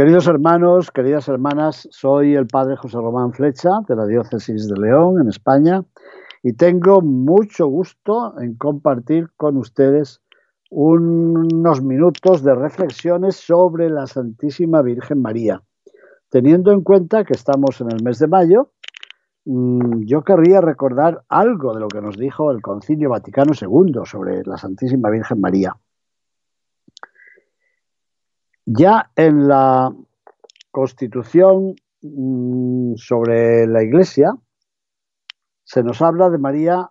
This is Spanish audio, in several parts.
queridos hermanos, queridas hermanas, soy el padre José Román Flecha de la diócesis de León, en España, y tengo mucho gusto en compartir con ustedes unos minutos de reflexiones sobre la Santísima Virgen María. Teniendo en cuenta que estamos en el mes de mayo, mm, yo querría recordar algo de lo que nos dijo el Concilio Vaticano II sobre la Santísima Virgen María. Ya en la Constitución mm, sobre la Iglesia se nos habla de María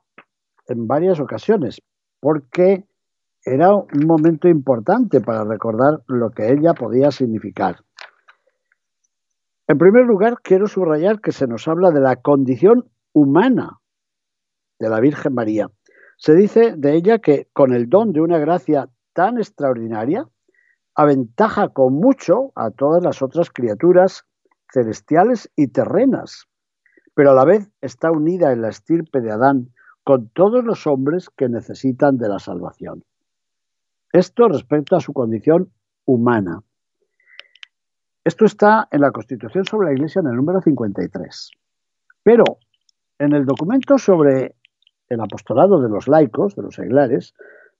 en varias ocasiones, porque era un momento importante para recordar lo que ella podía significar. En primer lugar, quiero subrayar que se nos habla de la condición humana de la Virgen María. Se dice de ella que con el don de una gracia tan extraordinaria, aventaja con mucho a todas las otras criaturas celestiales y terrenas, pero a la vez está unida en la estirpe de Adán con todos los hombres que necesitan de la salvación. Esto respecto a su condición humana. Esto está en la Constitución sobre la Iglesia en el número 53. Pero en el documento sobre el apostolado de los laicos, de los seglares,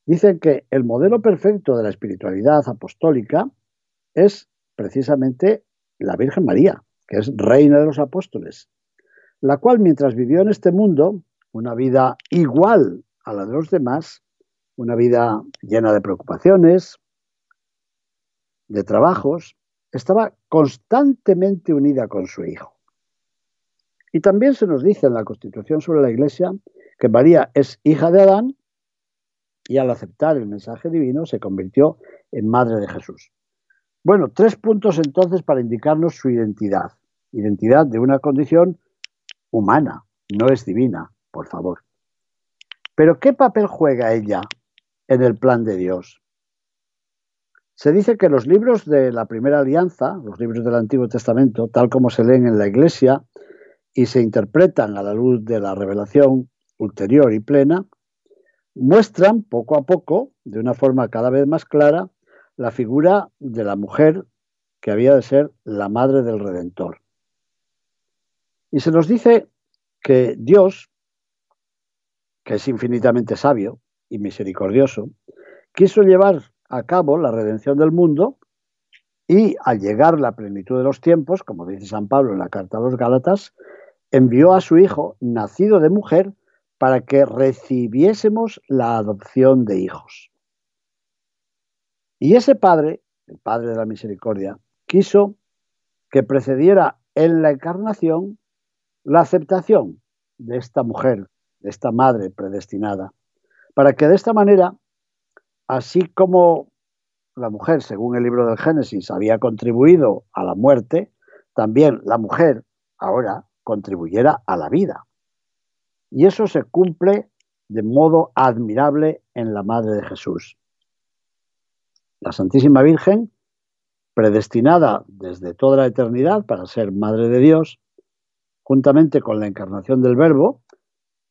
dicen que el modelo perfecto de la espiritualidad apostólica es precisamente la Virgen María, que es reina de los apóstoles, la cual mientras vivió en este mundo una vida igual a la de los demás, una vida llena de preocupaciones, de trabajos, estaba constantemente unida con su hijo. Y también se nos dice en la Constitución sobre la Iglesia que María es hija de Adán y al aceptar el mensaje divino se convirtió en madre de Jesús. Bueno, tres puntos entonces para indicarnos su identidad. Identidad de una condición humana, no es divina, por favor. Pero ¿qué papel juega ella en el plan de Dios? Se dice que los libros de la primera alianza, los libros del Antiguo Testamento, tal como se leen en la Iglesia y se interpretan a la luz de la revelación ulterior y plena, muestran poco a poco, de una forma cada vez más clara, la figura de la mujer que había de ser la madre del Redentor. Y se nos dice que Dios, que es infinitamente sabio y misericordioso, quiso llevar a cabo la redención del mundo y al llegar la plenitud de los tiempos, como dice San Pablo en la carta a los Gálatas, envió a su Hijo, nacido de mujer, para que recibiésemos la adopción de hijos. Y ese Padre, el Padre de la Misericordia, quiso que precediera en la encarnación la aceptación de esta mujer, de esta madre predestinada, para que de esta manera, así como la mujer, según el libro del Génesis, había contribuido a la muerte, también la mujer ahora contribuyera a la vida. Y eso se cumple de modo admirable en la Madre de Jesús. La Santísima Virgen, predestinada desde toda la eternidad para ser Madre de Dios, juntamente con la encarnación del Verbo,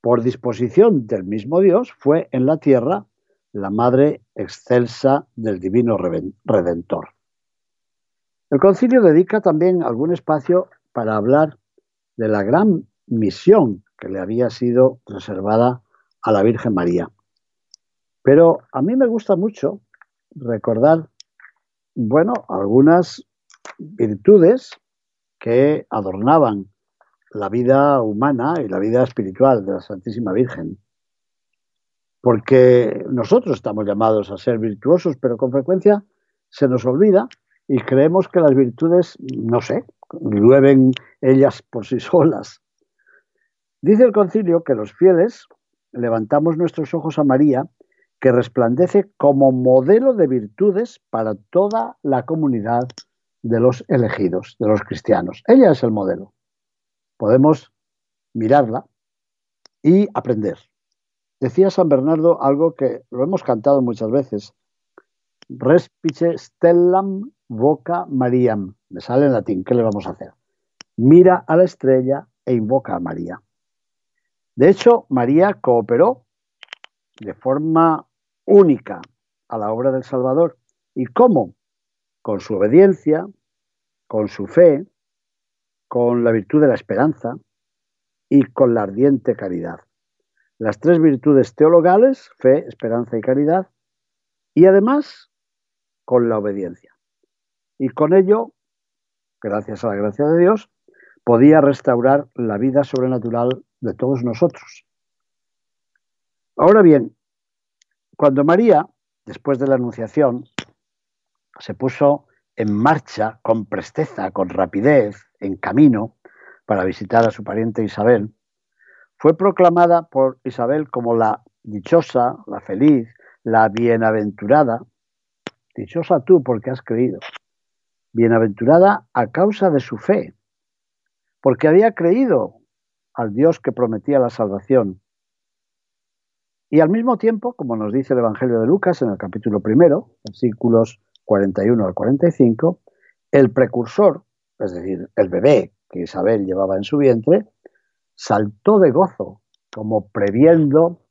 por disposición del mismo Dios, fue en la tierra la Madre excelsa del Divino Redentor. El concilio dedica también algún espacio para hablar de la gran misión que le había sido reservada a la Virgen María. Pero a mí me gusta mucho recordar, bueno, algunas virtudes que adornaban la vida humana y la vida espiritual de la Santísima Virgen. Porque nosotros estamos llamados a ser virtuosos, pero con frecuencia se nos olvida y creemos que las virtudes, no sé, llueven ellas por sí solas. Dice el concilio que los fieles levantamos nuestros ojos a María que resplandece como modelo de virtudes para toda la comunidad de los elegidos, de los cristianos. Ella es el modelo. Podemos mirarla y aprender. Decía San Bernardo algo que lo hemos cantado muchas veces. Respice stellam voca Mariam. Me sale en latín, ¿qué le vamos a hacer? Mira a la estrella e invoca a María. De hecho, María cooperó de forma única a la obra del Salvador. ¿Y cómo? Con su obediencia, con su fe, con la virtud de la esperanza y con la ardiente caridad las tres virtudes teologales, fe, esperanza y caridad, y además con la obediencia. Y con ello, gracias a la gracia de Dios, podía restaurar la vida sobrenatural de todos nosotros. Ahora bien, cuando María, después de la Anunciación, se puso en marcha con presteza, con rapidez, en camino, para visitar a su pariente Isabel, fue proclamada por Isabel como la dichosa, la feliz, la bienaventurada. Dichosa tú porque has creído. Bienaventurada a causa de su fe, porque había creído al Dios que prometía la salvación. Y al mismo tiempo, como nos dice el Evangelio de Lucas en el capítulo primero, versículos 41 al 45, el precursor, es decir, el bebé que Isabel llevaba en su vientre, saltó de gozo, como previendo,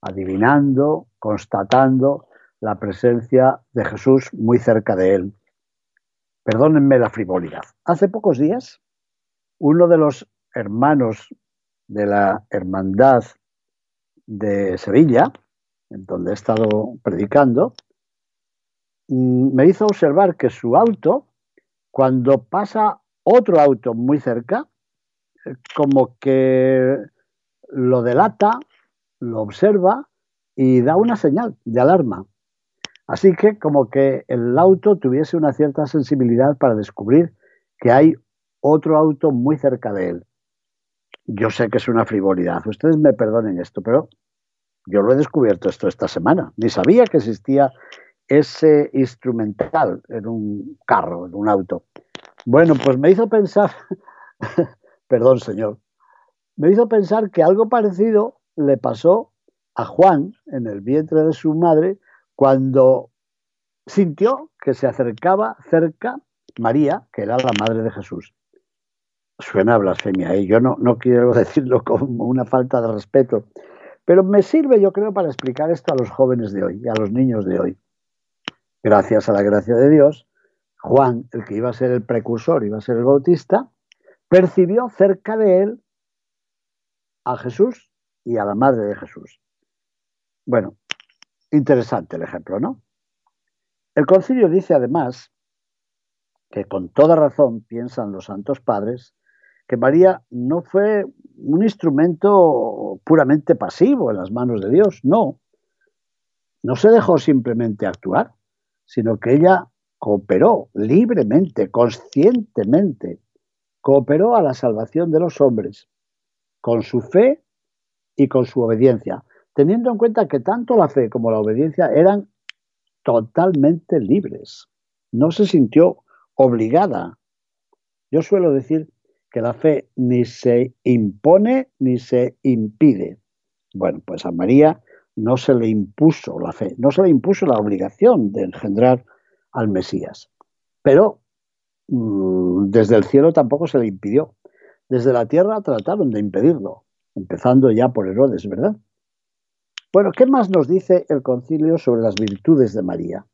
adivinando, constatando la presencia de Jesús muy cerca de él. Perdónenme la frivolidad. Hace pocos días, uno de los hermanos de la Hermandad de Sevilla, en donde he estado predicando, mm, me hizo observar que su auto, cuando pasa otro auto muy cerca, como que lo delata, lo observa y da una señal de alarma. Así que como que el auto tuviese una cierta sensibilidad para descubrir que hay otro auto muy cerca de él. Yo sé que es una frivolidad, ustedes me perdonen esto, pero yo lo he descubierto esto esta semana. Ni sabía que existía ese instrumental en un carro, en un auto. Bueno, pues me hizo pensar perdón Señor, me hizo pensar que algo parecido le pasó a Juan en el vientre de su madre cuando sintió que se acercaba cerca María, que era la madre de Jesús. Suena blasfemia, ¿eh? yo no, no quiero decirlo como una falta de respeto, pero me sirve yo creo para explicar esto a los jóvenes de hoy y a los niños de hoy. Gracias a la gracia de Dios, Juan, el que iba a ser el precursor, iba a ser el bautista, percibió cerca de él a Jesús y a la madre de Jesús. Bueno, interesante el ejemplo, ¿no? El concilio dice además que con toda razón piensan los santos padres que María no fue un instrumento puramente pasivo en las manos de Dios, no. No se dejó simplemente actuar, sino que ella cooperó libremente, conscientemente cooperó a la salvación de los hombres con su fe y con su obediencia, teniendo en cuenta que tanto la fe como la obediencia eran totalmente libres. No se sintió obligada. Yo suelo decir que la fe ni se impone ni se impide. Bueno, pues a María no se le impuso la fe, no se le impuso la obligación de engendrar al Mesías. Pero Mm, desde el cielo tampoco se le impidió. Desde la tierra trataron de impedirlo, empezando ya por Herodes, ¿verdad? Bueno, ¿qué más nos dice el concilio sobre las virtudes de María?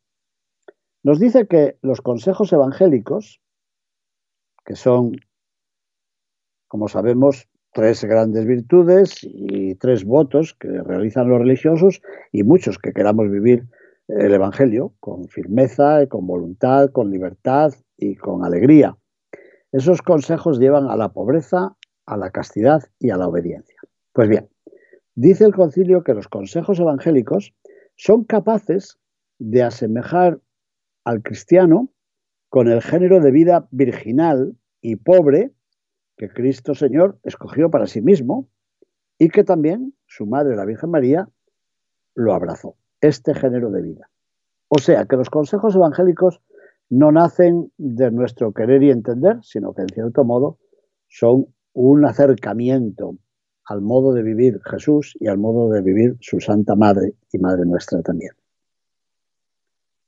Nos dice que los consejos evangélicos, que son, como sabemos, tres grandes virtudes y tres votos que realizan los religiosos y muchos que queramos vivir el Evangelio con firmeza, con voluntad, con libertad y con alegría. Esos consejos llevan a la pobreza, a la castidad y a la obediencia. Pues bien, dice el concilio que los consejos evangélicos son capaces de asemejar al cristiano con el género de vida virginal y pobre que Cristo Señor escogió para sí mismo y que también su madre, la Virgen María, lo abrazó. este género de vida. O sea, que los consejos evangélicos no nacen de nuestro querer y entender, sino que en cierto modo son un acercamiento al modo de vivir Jesús y al modo de vivir su Santa Madre y Madre nuestra también.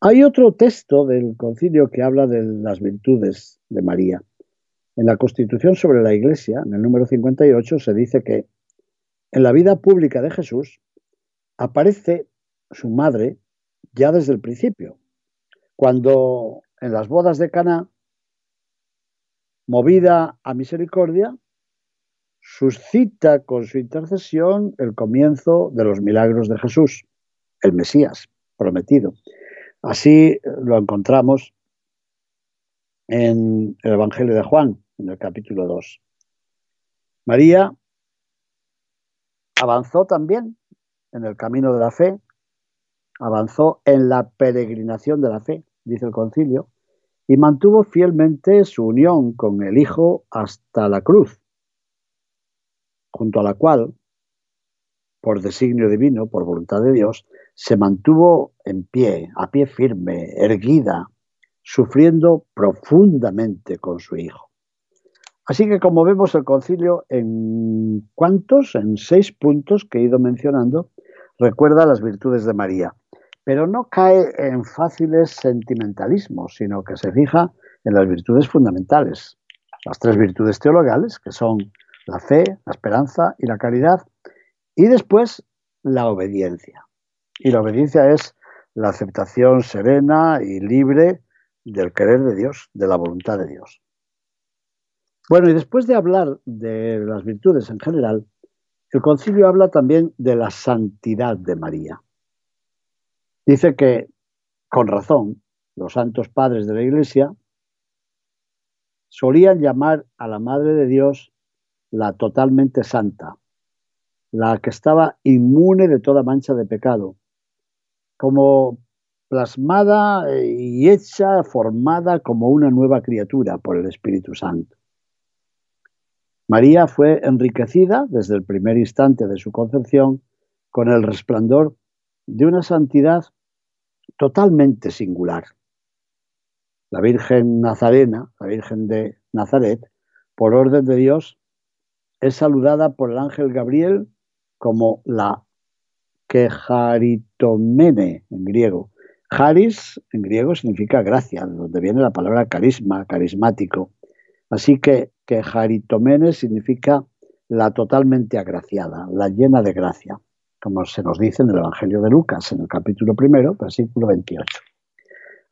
Hay otro texto del concilio que habla de las virtudes de María. En la Constitución sobre la Iglesia, en el número 58, se dice que en la vida pública de Jesús aparece su madre ya desde el principio, cuando en las bodas de Caná, movida a misericordia, suscita con su intercesión el comienzo de los milagros de Jesús, el Mesías prometido. Así lo encontramos en el Evangelio de Juan, en el capítulo 2. María avanzó también en el camino de la fe, avanzó en la peregrinación de la fe, dice el concilio, y mantuvo fielmente su unión con el Hijo hasta la cruz, junto a la cual, por designio divino, por voluntad de Dios, se mantuvo en pie, a pie firme, erguida, sufriendo profundamente con su Hijo. Así que como vemos el concilio en cuántos, en seis puntos que he ido mencionando, recuerda las virtudes de María, pero no cae en fáciles sentimentalismos, sino que se fija en las virtudes fundamentales, las tres virtudes teologales, que son la fe, la esperanza y la caridad, y después la obediencia. Y la obediencia es la aceptación serena y libre del querer de Dios, de la voluntad de Dios. Bueno, y después de hablar de las virtudes en general, el concilio habla también de la santidad de María. Dice que, con razón, los santos padres de la Iglesia solían llamar a la Madre de Dios la totalmente santa, la que estaba inmune de toda mancha de pecado, como plasmada y hecha, formada como una nueva criatura por el Espíritu Santo. María fue enriquecida desde el primer instante de su concepción con el resplandor de una santidad totalmente singular. La Virgen Nazarena, la Virgen de Nazaret, por orden de Dios, es saludada por el ángel Gabriel como la Kejaritomene en griego. Haris en griego significa gracia, de donde viene la palabra carisma, carismático. Así que Kejaritomene significa la totalmente agraciada, la llena de gracia como se nos dice en el Evangelio de Lucas, en el capítulo primero, versículo 28.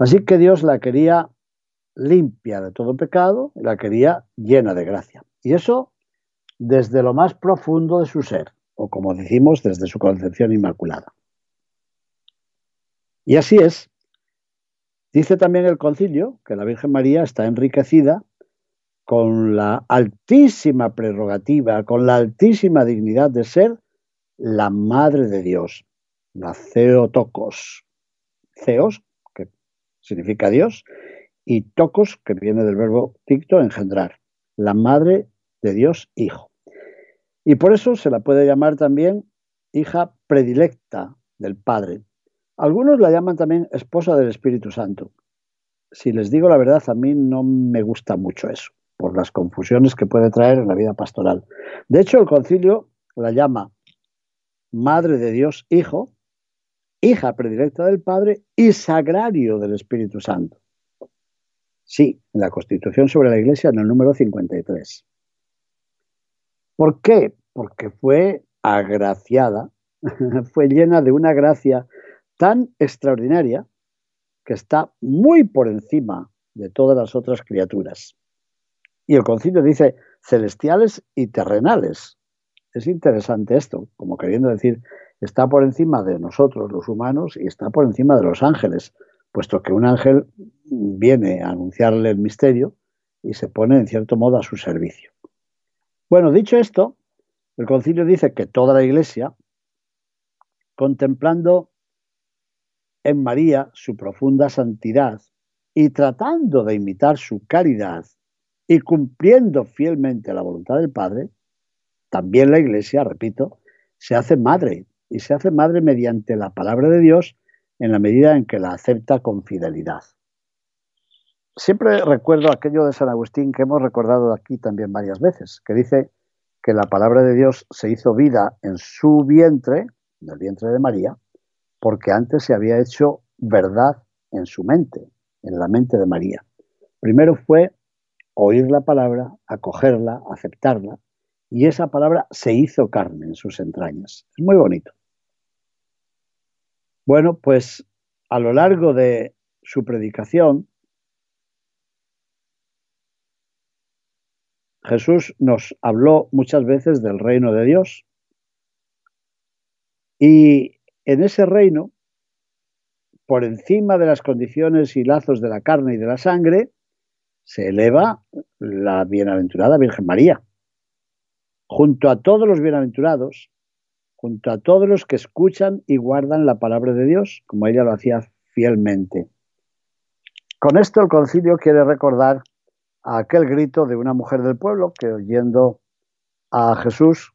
Así que Dios la quería limpia de todo pecado, la quería llena de gracia. Y eso desde lo más profundo de su ser, o como decimos, desde su concepción inmaculada. Y así es. Dice también el concilio que la Virgen María está enriquecida con la altísima prerrogativa, con la altísima dignidad de ser la Madre de Dios, la Theotokos. Theos, que significa Dios, y tokos, que viene del verbo ticto, engendrar, la Madre de Dios Hijo. Y por eso se la puede llamar también hija predilecta del Padre. Algunos la llaman también esposa del Espíritu Santo. Si les digo la verdad, a mí no me gusta mucho eso, por las confusiones que puede traer en la vida pastoral. De hecho, el concilio la llama Madre de Dios Hijo, hija predilecta del Padre y sagrario del Espíritu Santo. Sí, en la Constitución sobre la Iglesia, en el número 53. ¿Por qué? Porque fue agraciada, fue llena de una gracia tan extraordinaria que está muy por encima de todas las otras criaturas. Y el concilio dice celestiales y terrenales. Es interesante esto, como queriendo decir, está por encima de nosotros los humanos y está por encima de los ángeles, puesto que un ángel viene a anunciarle el misterio y se pone en cierto modo a su servicio. Bueno, dicho esto, el concilio dice que toda la iglesia, contemplando en María su profunda santidad y tratando de imitar su caridad y cumpliendo fielmente la voluntad del Padre, también la Iglesia, repito, se hace madre y se hace madre mediante la palabra de Dios en la medida en que la acepta con fidelidad. Siempre recuerdo aquello de San Agustín que hemos recordado aquí también varias veces, que dice que la palabra de Dios se hizo vida en su vientre, en el vientre de María, porque antes se había hecho verdad en su mente, en la mente de María. Primero fue oír la palabra, acogerla, aceptarla, y esa palabra se hizo carne en sus entrañas. Es muy bonito. Bueno, pues a lo largo de su predicación, Jesús nos habló muchas veces del reino de Dios. Y en ese reino, por encima de las condiciones y lazos de la carne y de la sangre, se eleva la bienaventurada Virgen María. Junto a todos los bienaventurados, junto a todos los que escuchan y guardan la palabra de Dios, como ella lo hacía fielmente. Con esto el concilio quiere recordar a aquel grito de una mujer del pueblo que oyendo a Jesús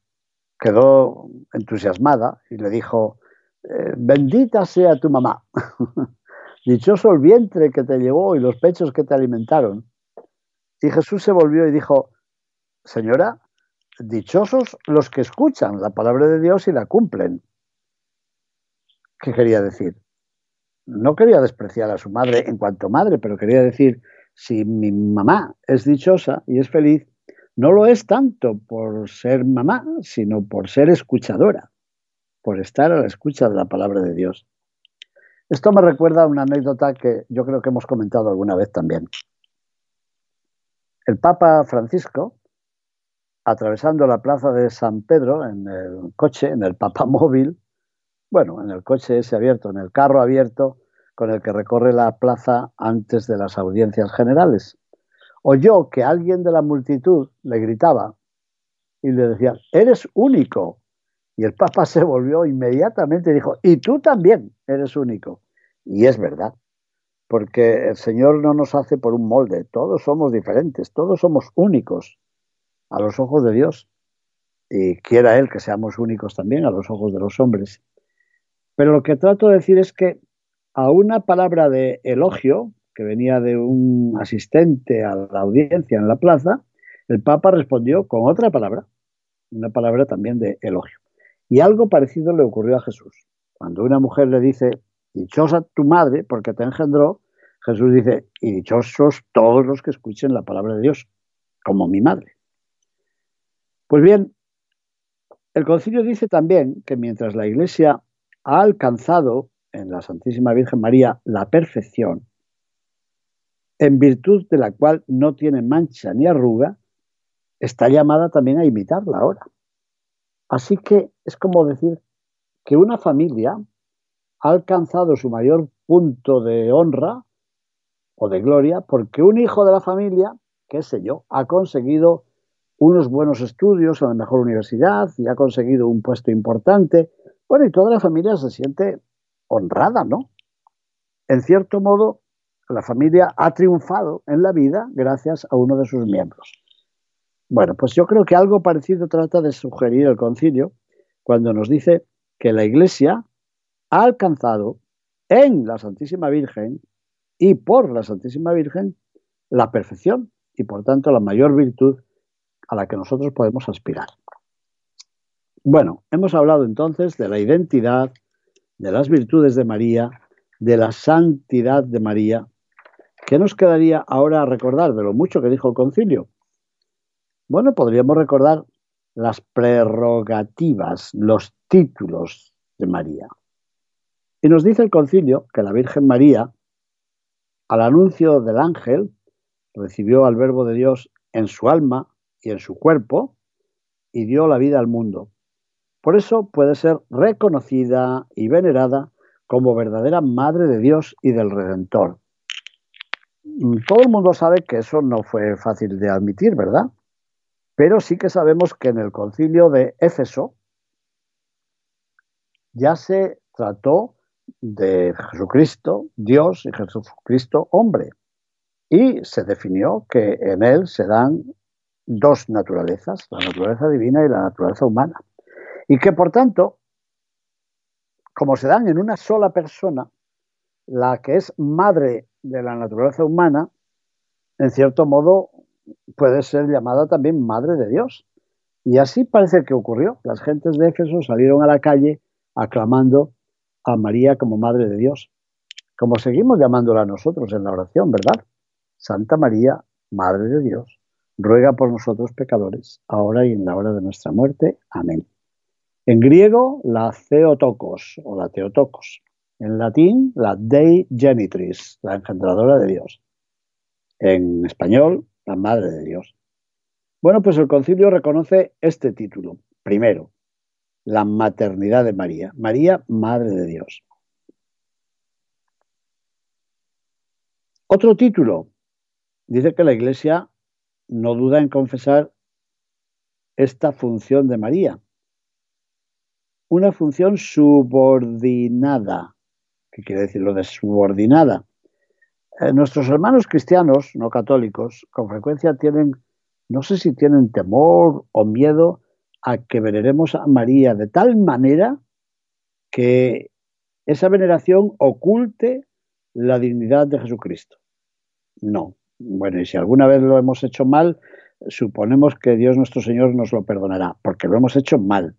quedó entusiasmada y le dijo, eh, bendita sea tu mamá, dichoso el vientre que te llevó y los pechos que te alimentaron. Y Jesús se volvió y dijo, señora, dichosos los que escuchan la palabra de Dios y la cumplen. ¿Qué quería decir? No quería despreciar a su madre en cuanto madre, pero quería decir, si mi mamá es dichosa y es feliz, no lo es tanto por ser mamá, sino por ser escuchadora, por estar a la escucha de la palabra de Dios. Esto me recuerda a una anécdota que yo creo que hemos comentado alguna vez también. El Papa Francisco atravesando la plaza de San Pedro en el coche, en el papamóvil, bueno, en el coche ese abierto, en el carro abierto con el que recorre la plaza antes de las audiencias generales. Oyó que alguien de la multitud le gritaba y le decía, eres único. Y el Papa se volvió inmediatamente y dijo, y tú también eres único. Y es verdad, porque el Señor no nos hace por un molde, todos somos diferentes, todos somos únicos a los ojos de Dios y quiera Él que seamos únicos también a los ojos de los hombres. Pero lo que trato de decir es que a una palabra de elogio que venía de un asistente a la audiencia en la plaza, el Papa respondió con otra palabra, una palabra también de elogio. Y algo parecido le ocurrió a Jesús. Cuando una mujer le dice, dichosa tu madre porque te engendró, Jesús dice, y dichosos todos los que escuchen la palabra de Dios, como mi madre. Pues bien, el concilio dice también que mientras la Iglesia ha alcanzado en la Santísima Virgen María la perfección, en virtud de la cual no tiene mancha ni arruga, está llamada también a imitarla ahora. Así que es como decir que una familia ha alcanzado su mayor punto de honra o de gloria porque un hijo de la familia, qué sé yo, ha conseguido unos buenos estudios en la mejor universidad y ha conseguido un puesto importante. Bueno, y toda la familia se siente honrada, ¿no? En cierto modo, la familia ha triunfado en la vida gracias a uno de sus miembros. Bueno, pues yo creo que algo parecido trata de sugerir el concilio cuando nos dice que la Iglesia ha alcanzado en la Santísima Virgen y por la Santísima Virgen la perfección y por tanto la mayor virtud a la que nosotros podemos aspirar. Bueno, hemos hablado entonces de la identidad, de las virtudes de María, de la santidad de María. ¿Qué nos quedaría ahora recordar de lo mucho que dijo el concilio? Bueno, podríamos recordar las prerrogativas, los títulos de María. Y nos dice el concilio que la Virgen María, al anuncio del ángel, recibió al Verbo de Dios en su alma y en su cuerpo y dio la vida al mundo. Por eso puede ser reconocida y venerada como verdadera Madre de Dios y del Redentor. Mm, todo el mundo sabe que eso no fue fácil de admitir, ¿verdad? Pero sí que sabemos que en el concilio de Éfeso ya se trató de Jesucristo, Dios y Jesucristo hombre. Y se definió que en él se dan dos naturalezas, la naturaleza divina y la naturaleza humana. Y que por tanto, como se dan en una sola persona, la que es madre de la naturaleza humana, en cierto modo puede ser llamada también madre de Dios. Y así parece que ocurrió. Las gentes de Éfeso salieron a la calle aclamando a María como madre de Dios, como seguimos llamándola nosotros en la oración, ¿verdad? Santa María, Madre de Dios, ruega por nosotros pecadores, ahora y en la hora de nuestra muerte. Amén. En griego, la Theotokos o la Teotocos. En latín, la Dei Genitris, la engendradora de Dios. En español, la Madre de Dios. Bueno, pues el concilio reconoce este título. Primero, la maternidad de María. María, Madre de Dios. Otro título. Dice que la Iglesia no duda en confesar esta función de María. Una función subordinada. ¿Qué quiere decir lo de subordinada? Eh, nuestros hermanos cristianos, no católicos, con frecuencia tienen, no sé si tienen temor o miedo a que veneremos a María de tal manera que esa veneración oculte la dignidad de Jesucristo. No. Bueno, y si alguna vez lo hemos hecho mal, suponemos que Dios nuestro Señor nos lo perdonará, porque lo hemos hecho mal.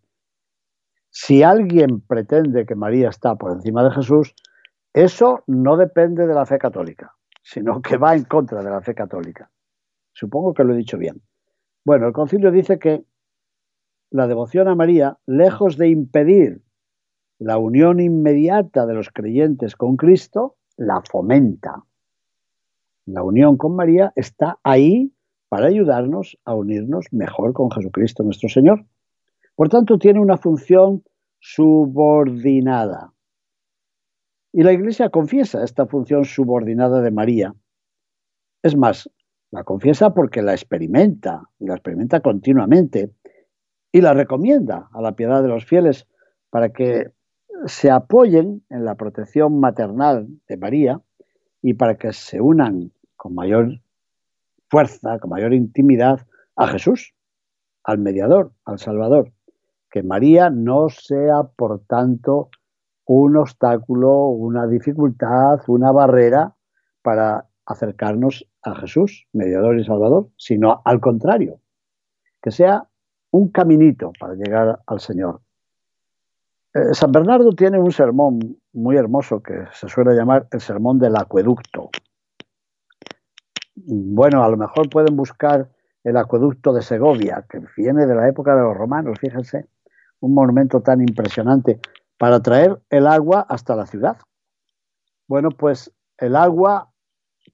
Si alguien pretende que María está por encima de Jesús, eso no depende de la fe católica, sino que va en contra de la fe católica. Supongo que lo he dicho bien. Bueno, el concilio dice que la devoción a María, lejos de impedir la unión inmediata de los creyentes con Cristo, la fomenta. La unión con María está ahí para ayudarnos a unirnos mejor con Jesucristo nuestro Señor. Por tanto, tiene una función subordinada. Y la Iglesia confiesa esta función subordinada de María. Es más, la confiesa porque la experimenta, y la experimenta continuamente, y la recomienda a la piedad de los fieles para que se apoyen en la protección maternal de María y para que se unan con mayor fuerza, con mayor intimidad a Jesús, al mediador, al Salvador. Que María no sea, por tanto, un obstáculo, una dificultad, una barrera para acercarnos a Jesús, mediador y Salvador, sino al contrario, que sea un caminito para llegar al Señor. Eh, San Bernardo tiene un sermón muy hermoso que se suele llamar el sermón del acueducto. Bueno, a lo mejor pueden buscar el acueducto de Segovia, que viene de la época de los romanos, fíjense, un monumento tan impresionante para traer el agua hasta la ciudad. Bueno, pues el agua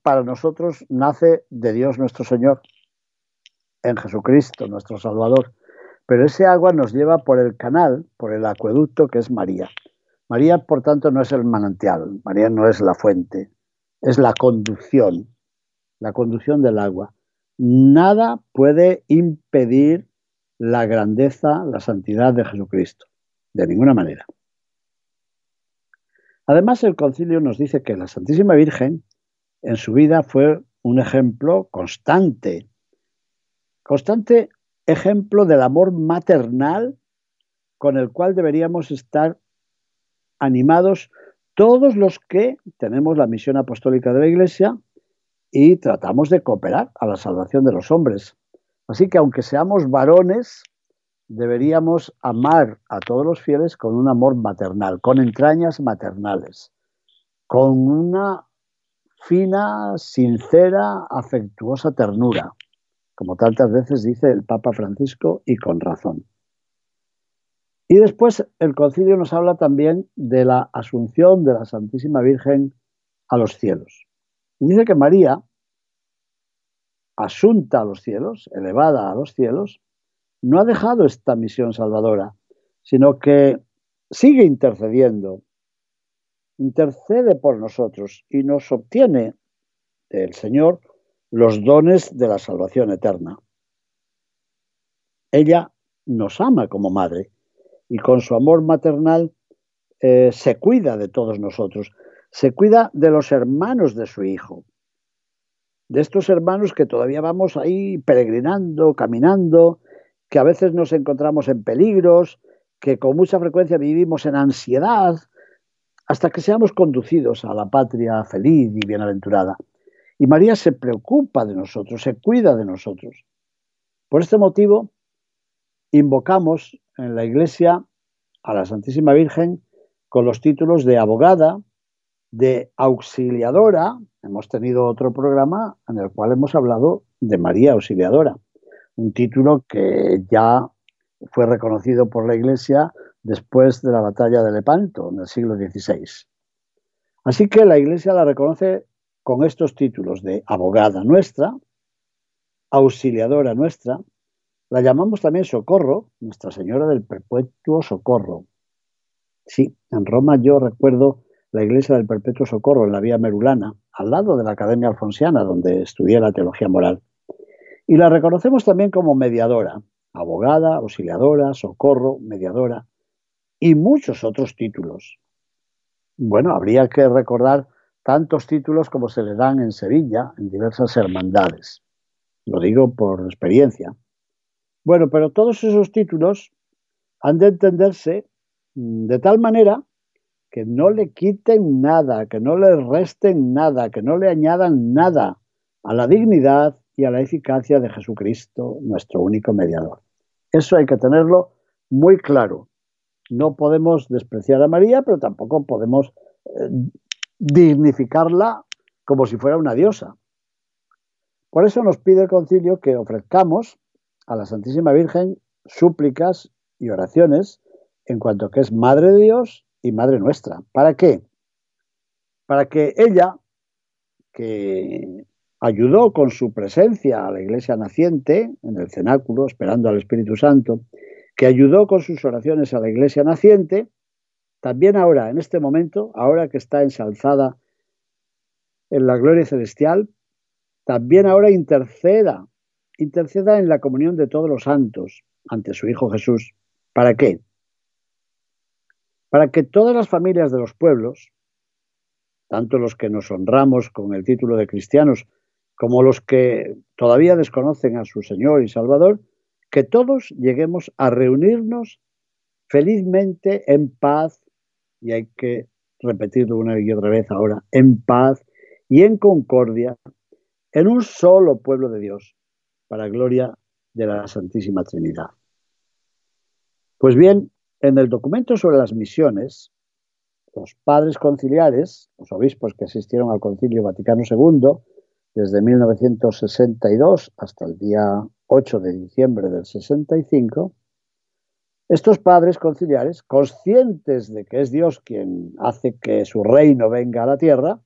para nosotros nace de Dios nuestro Señor, en Jesucristo, nuestro Salvador. Pero ese agua nos lleva por el canal, por el acueducto que es María. María, por tanto, no es el manantial, María no es la fuente, es la conducción, la conducción del agua. Nada puede impedir la grandeza, la santidad de Jesucristo, de ninguna manera. Además, el concilio nos dice que la Santísima Virgen en su vida fue un ejemplo constante, constante ejemplo del amor maternal con el cual deberíamos estar animados todos los que tenemos la misión apostólica de la Iglesia y tratamos de cooperar a la salvación de los hombres. Así que aunque seamos varones, deberíamos amar a todos los fieles con un amor maternal, con entrañas maternales, con una fina, sincera, afectuosa ternura como tantas veces dice el Papa Francisco y con razón. Y después el concilio nos habla también de la asunción de la Santísima Virgen a los cielos. dice que María, asunta a los cielos, elevada a los cielos, no ha dejado esta misión salvadora, sino que sigue intercediendo, intercede por nosotros y nos obtiene del Señor los dones de la salvación eterna. Ella nos ama como madre y con su amor maternal eh, se cuida de todos nosotros, se cuida de los hermanos de su hijo, de estos hermanos que todavía vamos ahí peregrinando, caminando, que a veces nos encontramos en peligros, que con mucha frecuencia vivimos en ansiedad, hasta que seamos conducidos a la patria feliz y bienaventurada. Y María se preocupa de nosotros, se cuida de nosotros. Por este motivo, invocamos en la Iglesia a la Santísima Virgen con los títulos de abogada, de auxiliadora. Hemos tenido otro programa en el cual hemos hablado de María Auxiliadora, un título que ya fue reconocido por la Iglesia después de la batalla de Lepanto en el siglo XVI. Así que la Iglesia la reconoce con estos títulos de abogada nuestra, auxiliadora nuestra, la llamamos también socorro, Nuestra Señora del Perpetuo Socorro. Sí, en Roma yo recuerdo la iglesia del Perpetuo Socorro en la Vía Merulana, al lado de la Academia Alfonsiana, donde estudié la teología moral. Y la reconocemos también como mediadora, abogada, auxiliadora, socorro, mediadora y muchos otros títulos. Bueno, habría que recordar tantos títulos como se le dan en Sevilla, en diversas hermandades. Lo digo por experiencia. Bueno, pero todos esos títulos han de entenderse mm, de tal manera que no le quiten nada, que no le resten nada, que no le añadan nada a la dignidad y a la eficacia de Jesucristo, nuestro único mediador. Eso hay que tenerlo muy claro. No podemos despreciar a María, pero tampoco podemos eh, dignificarla como si fuera una diosa. Por eso nos pide el concilio que ofrezcamos a la Santísima Virgen súplicas y oraciones en cuanto que es Madre de Dios y Madre nuestra. ¿Para qué? Para que ella, que ayudó con su presencia a la iglesia naciente en el cenáculo, esperando al Espíritu Santo, que ayudó con sus oraciones a la iglesia naciente, también ahora, en este momento, ahora que está ensalzada en la gloria celestial, también ahora interceda interceda en la comunión de todos los santos ante su Hijo Jesús. ¿Para qué? Para que todas las familias de los pueblos, tanto los que nos honramos con el título de cristianos como los que todavía desconocen a su Señor y Salvador, que todos lleguemos a reunirnos felizmente en paz, y hay que repetirlo una y otra vez ahora, en paz y en concordia, en un solo pueblo de Dios, para gloria de la Santísima Trinidad. Pues bien, en el documento sobre las misiones, los padres conciliares, los obispos que asistieron al Concilio Vaticano II, desde 1962 hasta el día 8 de diciembre del 65, estos padres conciliares, conscientes de que es Dios quien hace que su reino venga a la tierra,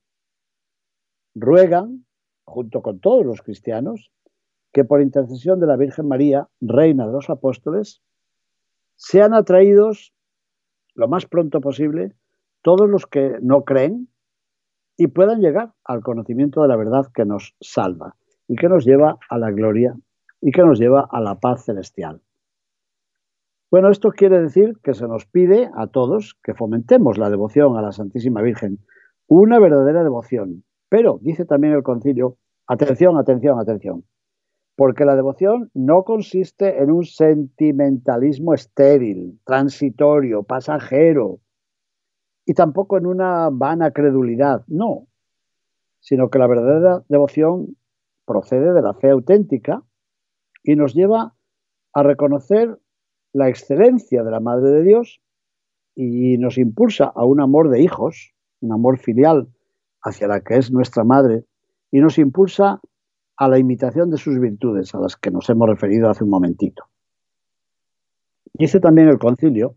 ruegan, junto con todos los cristianos, que por intercesión de la Virgen María, Reina de los Apóstoles, sean atraídos lo más pronto posible todos los que no creen y puedan llegar al conocimiento de la verdad que nos salva y que nos lleva a la gloria y que nos lleva a la paz celestial. Bueno, esto quiere decir que se nos pide a todos que fomentemos la devoción a la Santísima Virgen, una verdadera devoción. Pero, dice también el concilio, atención, atención, atención, porque la devoción no consiste en un sentimentalismo estéril, transitorio, pasajero, y tampoco en una vana credulidad, no, sino que la verdadera devoción procede de la fe auténtica y nos lleva a reconocer la excelencia de la Madre de Dios y nos impulsa a un amor de hijos, un amor filial hacia la que es nuestra Madre, y nos impulsa a la imitación de sus virtudes, a las que nos hemos referido hace un momentito. Dice también el concilio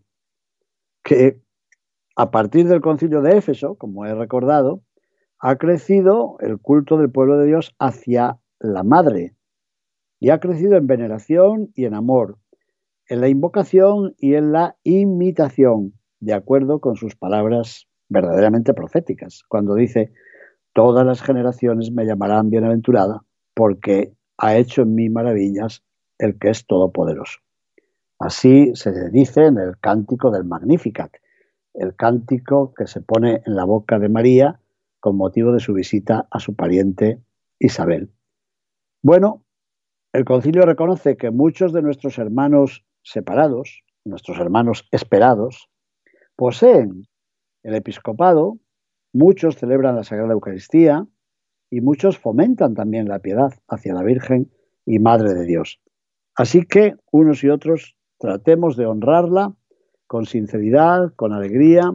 que a partir del concilio de Éfeso, como he recordado, ha crecido el culto del pueblo de Dios hacia la Madre y ha crecido en veneración y en amor, en la invocación y en la imitación, de acuerdo con sus palabras verdaderamente proféticas, cuando dice, todas las generaciones me llamarán bienaventurada porque ha hecho en mí maravillas el que es todopoderoso. Así se dice en el cántico del Magnificat, el cántico que se pone en la boca de María con motivo de su visita a su pariente Isabel. Bueno, el concilio reconoce que muchos de nuestros hermanos separados, nuestros hermanos esperados, poseen el episcopado, muchos celebran la Sagrada Eucaristía y muchos fomentan también la piedad hacia la Virgen y Madre de Dios. Así que unos y otros tratemos de honrarla con sinceridad, con alegría,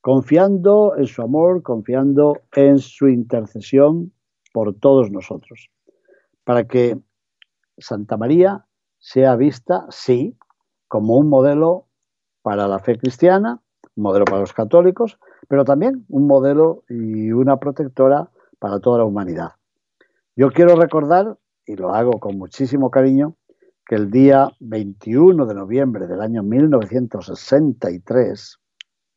confiando en su amor, confiando en su intercesión por todos nosotros, para que Santa María sea vista, sí, como un modelo para la fe cristiana, un modelo para los católicos, pero también un modelo y una protectora para toda la humanidad. Yo quiero recordar, y lo hago con muchísimo cariño, que el día 21 de noviembre del año 1963,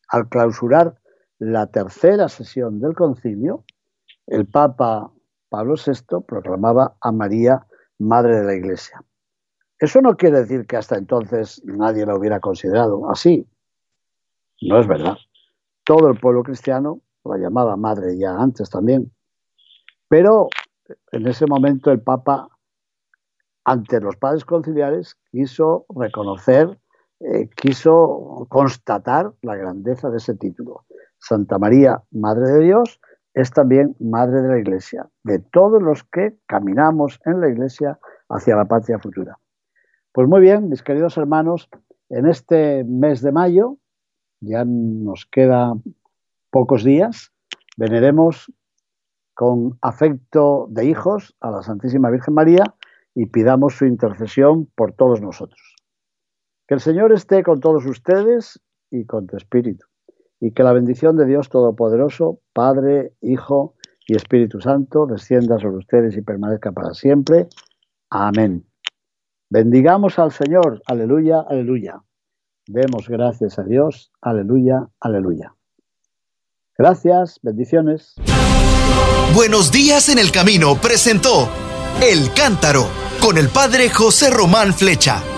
al clausurar la tercera sesión del concilio, el Papa Pablo VI proclamaba a María Madre de la Iglesia. Eso no quiere decir que hasta entonces nadie la hubiera considerado así. No es verdad. Todo el pueblo cristiano la llamaba madre ya antes también. Pero en ese momento el Papa, ante los padres conciliares, quiso reconocer, eh, quiso constatar la grandeza de ese título. Santa María, Madre de Dios, es también Madre de la Iglesia, de todos los que caminamos en la Iglesia hacia la patria futura. Pues muy bien, mis queridos hermanos, en este mes de mayo, ya nos queda pocos días, veneremos con afecto de hijos a la Santísima Virgen María y pidamos su intercesión por todos nosotros. Que el Señor esté con todos ustedes y con tu espíritu y que la bendición de Dios Todopoderoso, Padre, Hijo y Espíritu Santo, descienda sobre ustedes y permanezca para siempre. Amén. Bendigamos al Señor. Aleluya, aleluya. Demos gracias a Dios. Aleluya, aleluya. Gracias, bendiciones. Buenos días en el camino presentó El Cántaro con el Padre José Román Flecha.